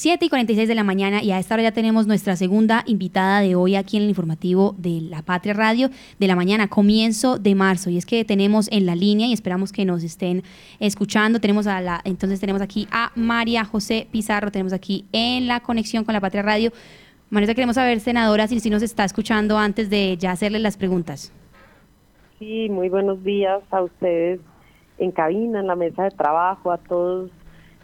7 y 46 de la mañana y a esta hora ya tenemos nuestra segunda invitada de hoy aquí en el informativo de La Patria Radio de la mañana, comienzo de marzo. Y es que tenemos en la línea y esperamos que nos estén escuchando. Tenemos a la, entonces tenemos aquí a María José Pizarro, tenemos aquí en la conexión con La Patria Radio. María, queremos saber, senadora, si, si nos está escuchando antes de ya hacerle las preguntas. Sí, muy buenos días a ustedes en cabina, en la mesa de trabajo, a todos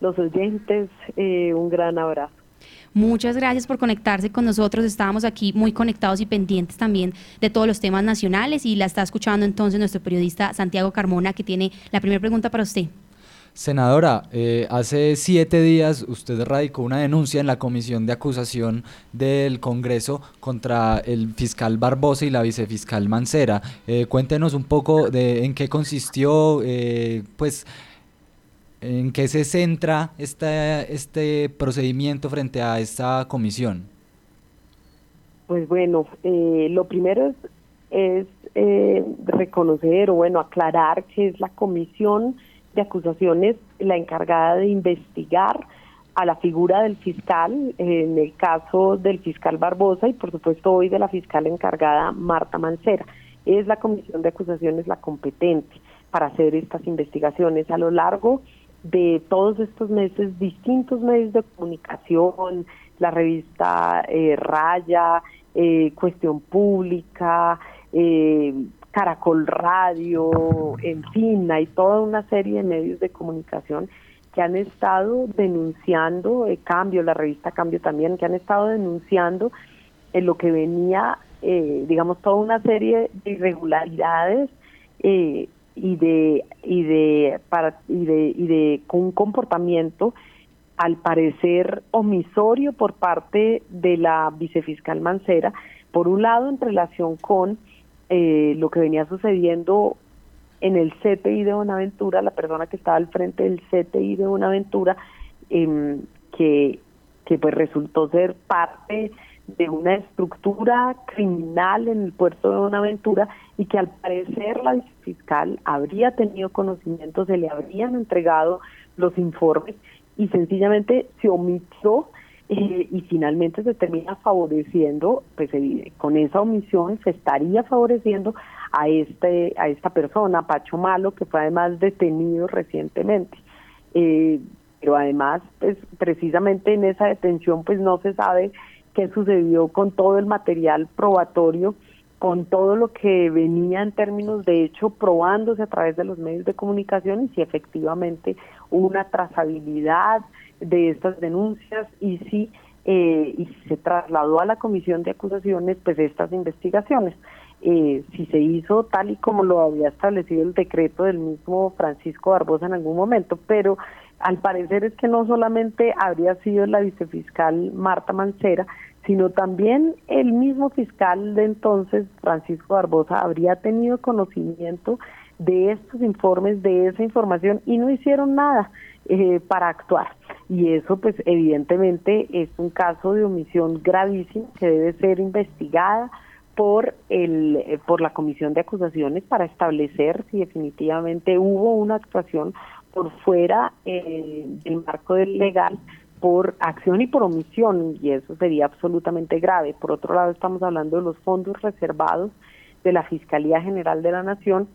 los oyentes, eh, un gran abrazo. Muchas gracias por conectarse con nosotros. Estábamos aquí muy conectados y pendientes también de todos los temas nacionales y la está escuchando entonces nuestro periodista Santiago Carmona que tiene la primera pregunta para usted. Senadora, eh, hace siete días usted radicó una denuncia en la comisión de acusación del Congreso contra el fiscal Barbosa y la vicefiscal Mancera. Eh, cuéntenos un poco de en qué consistió, pues ¿En qué se centra este procedimiento frente a esta comisión? Pues bueno, eh, lo primero es, eh, reconocer o bueno, aclarar que es la comisión de acusaciones la encargada de investigar a la figura del fiscal, en el caso del fiscal Barbosa y por supuesto hoy de la fiscal encargada Marta Mancera. Es la comisión de acusaciones la competente para hacer estas investigaciones a lo largo de todos estos meses distintos medios de comunicación, la revista eh, Raya, eh, Cuestión Pública, eh, Caracol Radio, en fin, hay toda una serie de medios de comunicación que han estado denunciando, Cambio, la revista Cambio también, que han estado denunciando en lo que venía, digamos, toda una serie de irregularidades y de y de para y de y de con un comportamiento al parecer omisorio por parte de la vicefiscal Mancera, por un lado en relación con eh, lo que venía sucediendo en el CTI de Buenaventura, la persona que estaba al frente del CTI de Buenaventura, eh, que, que pues resultó ser parte de una estructura criminal en el puerto de Buenaventura y que al parecer la fiscal habría tenido conocimiento, se le habrían entregado los informes y sencillamente se omitió eh, y finalmente se termina favoreciendo, pues con esa omisión se estaría favoreciendo a este a esta persona, Pacho Malo, que fue además detenido recientemente. Eh, pero además, pues precisamente en esa detención, pues no se sabe qué sucedió con todo el material probatorio, con todo lo que venía en términos de hecho probándose a través de los medios de comunicación y si efectivamente hubo una trazabilidad de estas denuncias y si eh, y se trasladó a la comisión de acusaciones pues estas investigaciones. Eh, si se hizo tal y como lo había establecido el decreto del mismo Francisco Barbosa en algún momento, pero al parecer es que no solamente habría sido la vicefiscal Marta Mancera, sino también el mismo fiscal de entonces, Francisco Barbosa, habría tenido conocimiento de estos informes, de esa información y no hicieron nada eh, para actuar. Y eso pues evidentemente es un caso de omisión gravísimo que debe ser investigada por el eh, por la comisión de acusaciones para establecer si definitivamente hubo una actuación por fuera eh, del marco del legal por acción y por omisión, y eso sería absolutamente grave. Por otro lado, estamos hablando de los fondos reservados de la Fiscalía General de la Nación,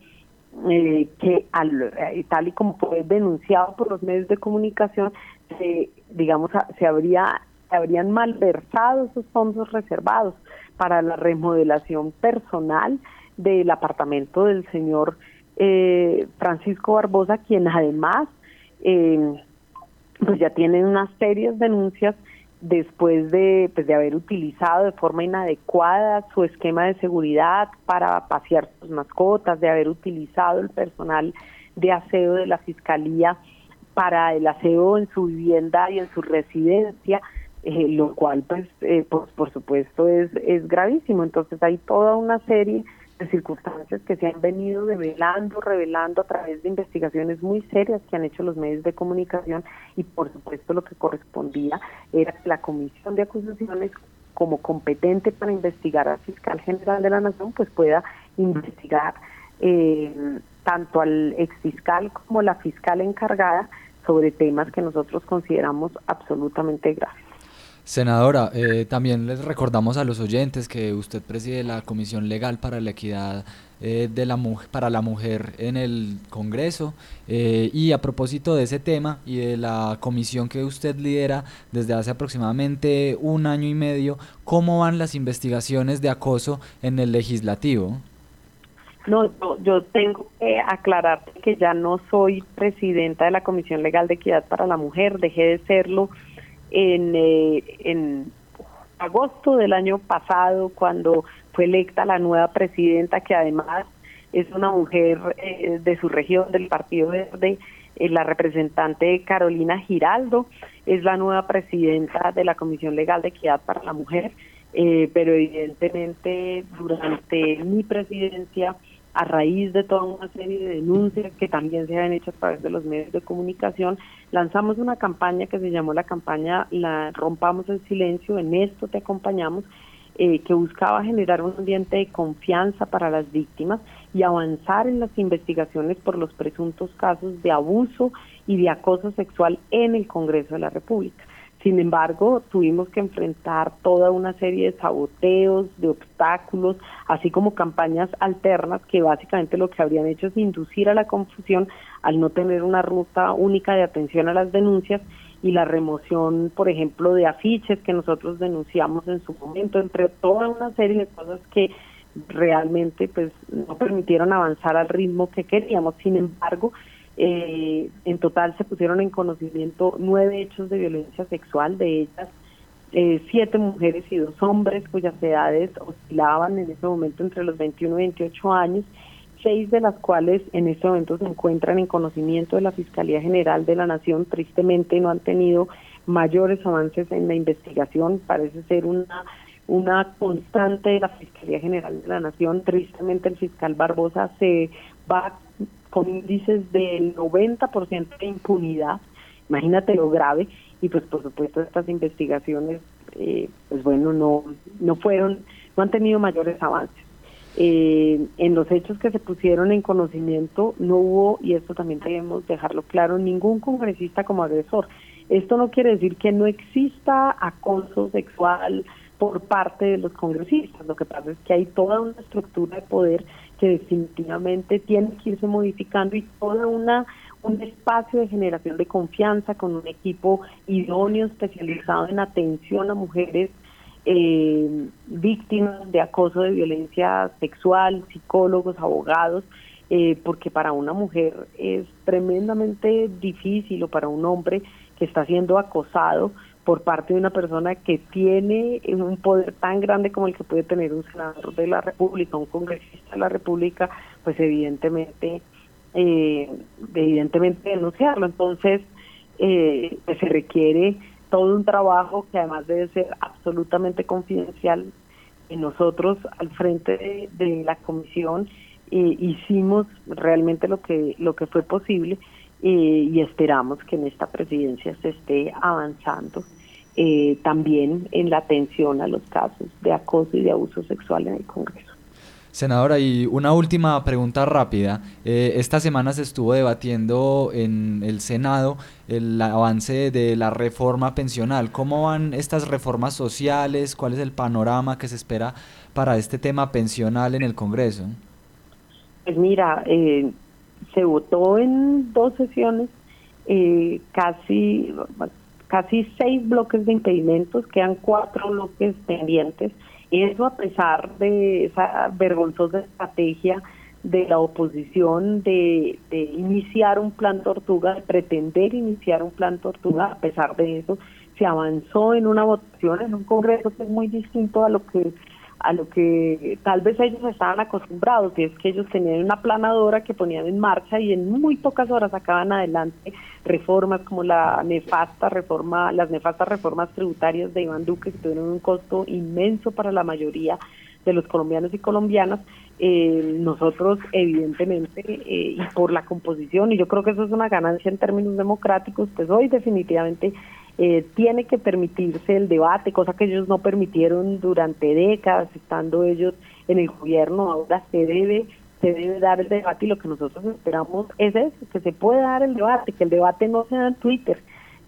eh, que al, eh, tal y como fue denunciado por los medios de comunicación, se, digamos, se, habría, se habrían malversado esos fondos reservados para la remodelación personal del apartamento del señor eh, Francisco Barbosa, quien además eh, pues ya tiene unas serias denuncias después de, pues de haber utilizado de forma inadecuada su esquema de seguridad para pasear sus mascotas, de haber utilizado el personal de aseo de la fiscalía para el aseo en su vivienda y en su residencia, eh, lo cual pues, eh, por, por supuesto es, es gravísimo. Entonces hay toda una serie circunstancias que se han venido develando, revelando a través de investigaciones muy serias que han hecho los medios de comunicación y por supuesto lo que correspondía era que la Comisión de Acusaciones como competente para investigar al fiscal general de la Nación pues pueda investigar eh, tanto al exfiscal como la fiscal encargada sobre temas que nosotros consideramos absolutamente graves. Senadora, eh, también les recordamos a los oyentes que usted preside la Comisión Legal para la Equidad eh, de la para la Mujer en el Congreso. Eh, y a propósito de ese tema y de la comisión que usted lidera desde hace aproximadamente un año y medio, ¿cómo van las investigaciones de acoso en el legislativo? No, yo, tengo que aclarar que ya no soy presidenta de la Comisión Legal de Equidad para la Mujer, dejé de serlo en, eh, en agosto del año pasado, cuando fue electa la nueva presidenta, que además es una mujer eh, de su región, del Partido Verde, eh, la representante Carolina Giraldo, es la nueva presidenta de la Comisión Legal de Equidad para la Mujer, pero evidentemente durante mi presidencia a raíz de toda una serie de denuncias que también se han hecho a través de los medios de comunicación, lanzamos una campaña que se llamó la campaña La Rompamos el Silencio, en esto te acompañamos, eh, que buscaba generar un ambiente de confianza para las víctimas y avanzar en las investigaciones por los presuntos casos de abuso y de acoso sexual en el Congreso de la República. Sin embargo, tuvimos que enfrentar toda una serie de saboteos, de obstáculos, así como campañas alternas que básicamente lo que habrían hecho es inducir a la confusión al no tener una ruta única de atención a las denuncias y la remoción, por ejemplo, de afiches que nosotros denunciamos en su momento, entre toda una serie de cosas que realmente pues no permitieron avanzar al ritmo que queríamos. Sin embargo, eh, en total se pusieron en conocimiento nueve hechos de violencia sexual, de ellas eh, siete mujeres y dos hombres cuyas edades oscilaban en ese momento entre los 21 y 28 años, seis de las cuales en este momento se encuentran en conocimiento de la Fiscalía General de la Nación. Tristemente no han tenido mayores avances en la investigación, parece ser una una constante de la Fiscalía General de la Nación. Tristemente el fiscal Barbosa se va con índices del 90% de impunidad, imagínate lo grave, y pues por supuesto estas investigaciones, eh, pues bueno, no, no fueron, no han tenido mayores avances. Eh, en los hechos que se pusieron en conocimiento no hubo, y esto también debemos dejarlo claro, ningún congresista como agresor. Esto no quiere decir que no exista acoso sexual por parte de los congresistas. Lo que pasa es que hay toda una estructura de poder que definitivamente tiene que irse modificando y toda una un espacio de generación de confianza con un equipo idóneo especializado en atención a mujeres eh, víctimas de acoso de violencia sexual, psicólogos, abogados, eh, porque para una mujer es tremendamente difícil o para un hombre que está siendo acosado por parte de una persona que tiene un poder tan grande como el que puede tener un senador de la República, un congresista de la República, pues evidentemente, eh, evidentemente denunciarlo. Entonces, eh, pues se requiere todo un trabajo que además debe ser absolutamente confidencial. Y nosotros al frente de, la comisión eh, hicimos realmente lo que lo que fue posible y esperamos que en esta presidencia se esté avanzando eh, también en la atención a los casos de acoso y de abuso sexual en el Congreso. Senadora, y una última pregunta rápida. Eh, esta semana se estuvo debatiendo en el Senado el avance de la reforma pensional. ¿Cómo van estas reformas sociales? ¿Cuál es el panorama que se espera para este tema pensional en el Congreso? Pues mira, eh, se votó en dos sesiones eh, casi casi seis bloques de impedimentos, quedan cuatro bloques pendientes. Eso a pesar de esa vergonzosa estrategia de la oposición de, de iniciar un plan tortuga, de pretender iniciar un plan tortuga, a pesar de eso, se avanzó en una votación, en un Congreso que es muy distinto a lo que a lo que tal vez ellos estaban acostumbrados, y es que ellos tenían una planadora que ponían en marcha y en muy pocas horas sacaban adelante reformas como la nefasta reforma, las nefastas reformas tributarias de Iván Duque que tuvieron un costo inmenso para la mayoría de los colombianos y colombianas. Eh, nosotros evidentemente eh, y por la composición y yo creo que eso es una ganancia en términos democráticos pues hoy definitivamente eh, tiene que permitirse el debate, cosa que ellos no permitieron durante décadas, estando ellos en el gobierno, ahora se debe se debe dar el debate y lo que nosotros esperamos es eso, que se puede dar el debate, que el debate no se da en Twitter,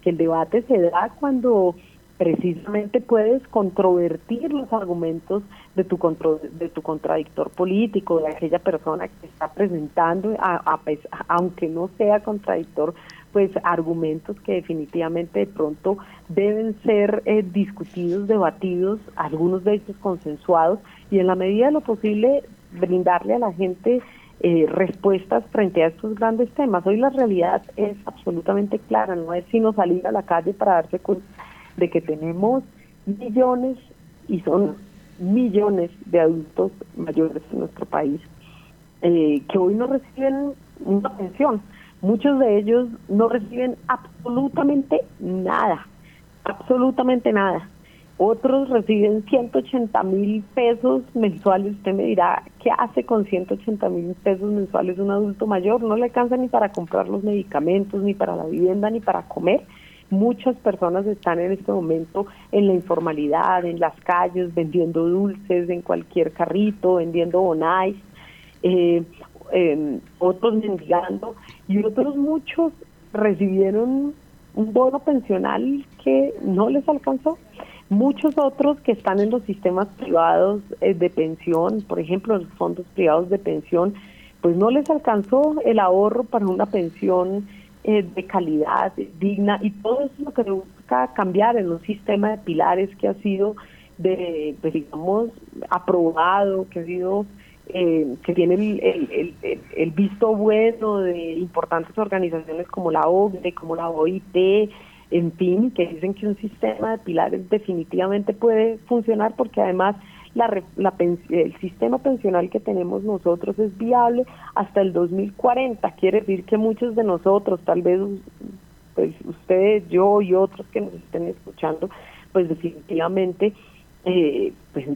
que el debate se da cuando precisamente puedes controvertir los argumentos de tu de tu contradictor político, de aquella persona que está presentando, aunque no sea contradictor, pues argumentos que definitivamente de pronto deben ser eh, discutidos, debatidos, algunos de ellos consensuados y en la medida de lo posible brindarle a la gente eh, respuestas frente a estos grandes temas. Hoy la realidad es absolutamente clara, no es sino salir a la calle para darse cuenta de que tenemos millones y son millones de adultos mayores en nuestro país eh, que hoy no reciben una pensión. Muchos de ellos no reciben absolutamente nada, absolutamente nada. Otros reciben 180 mil pesos mensuales. Usted me dirá, ¿qué hace con 180 mil pesos mensuales un adulto mayor? No le alcanza ni para comprar los medicamentos, ni para la vivienda, ni para comer. Muchas personas están en este momento en la informalidad, en las calles, vendiendo dulces, en cualquier carrito, vendiendo bonais, eh, em, otros mendigando y otros muchos recibieron un bono pensional que no les alcanzó. Muchos otros que están en los sistemas privados eh, de pensión, por ejemplo, los fondos privados de pensión, pues no les alcanzó el ahorro para una pensión eh, de calidad digna y todo eso es lo que busca cambiar en un sistema de pilares que ha sido de pues, digamos aprobado que ha sido eh, que tiene el, visto bueno de importantes organizaciones como la OCDE, como la OIT, en fin, que dicen que un sistema de pilares definitivamente puede funcionar porque además la, la el sistema pensional que tenemos nosotros es viable hasta el 2040. Quiere decir que muchos de nosotros, tal vez pues ustedes, yo y otros que nos estén escuchando, pues definitivamente eh, pues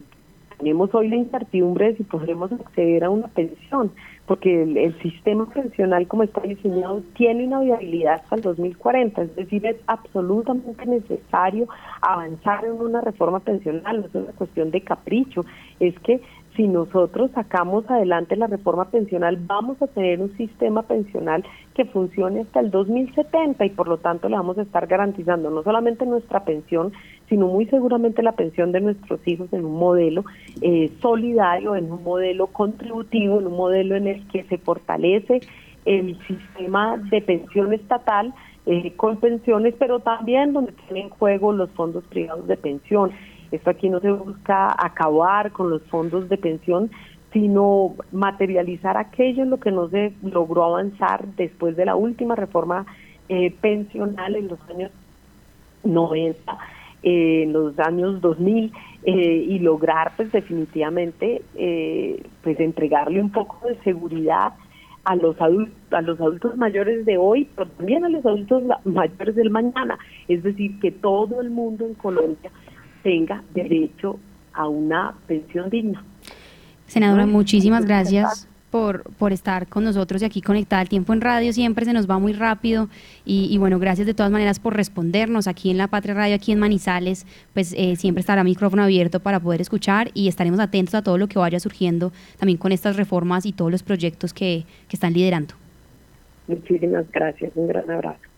tenemos hoy la incertidumbre de si podremos acceder a una pensión, porque el, sistema pensional como está diseñado tiene una viabilidad hasta el 2040, es decir, es absolutamente necesario avanzar en una reforma pensional, no es una cuestión de capricho, es que si nosotros sacamos adelante la reforma pensional, vamos a tener un sistema pensional que funcione hasta el 2070 y por lo tanto le vamos a estar garantizando no solamente nuestra pensión, sino muy seguramente la pensión de nuestros hijos en un modelo eh, solidario, en un modelo contributivo, en un modelo en el que se fortalece el sistema de pensión estatal eh, con pensiones, pero también donde tienen en juego los fondos privados de pensión. Esto aquí no se busca acabar con los fondos de pensión, sino materializar aquello en lo que no se logró avanzar después de la última reforma eh, pensional en los años 90, eh, en los años 2000 eh, y lograr pues definitivamente pues entregarle un poco de seguridad a los adultos a los adultos mayores de hoy, pero también a los adultos mayores del mañana, es decir, que todo el mundo en Colombia tenga derecho a una pensión digna. Senadora, muchísimas gracias por, por estar con nosotros y aquí conectada. El tiempo en radio siempre se nos va muy rápido y, bueno, gracias de todas maneras por respondernos aquí en La Patria Radio, aquí en Manizales, pues eh, siempre estará micrófono abierto para poder escuchar y estaremos atentos a todo lo que vaya surgiendo también con estas reformas y todos los proyectos que, que están liderando. Muchísimas gracias, un gran abrazo.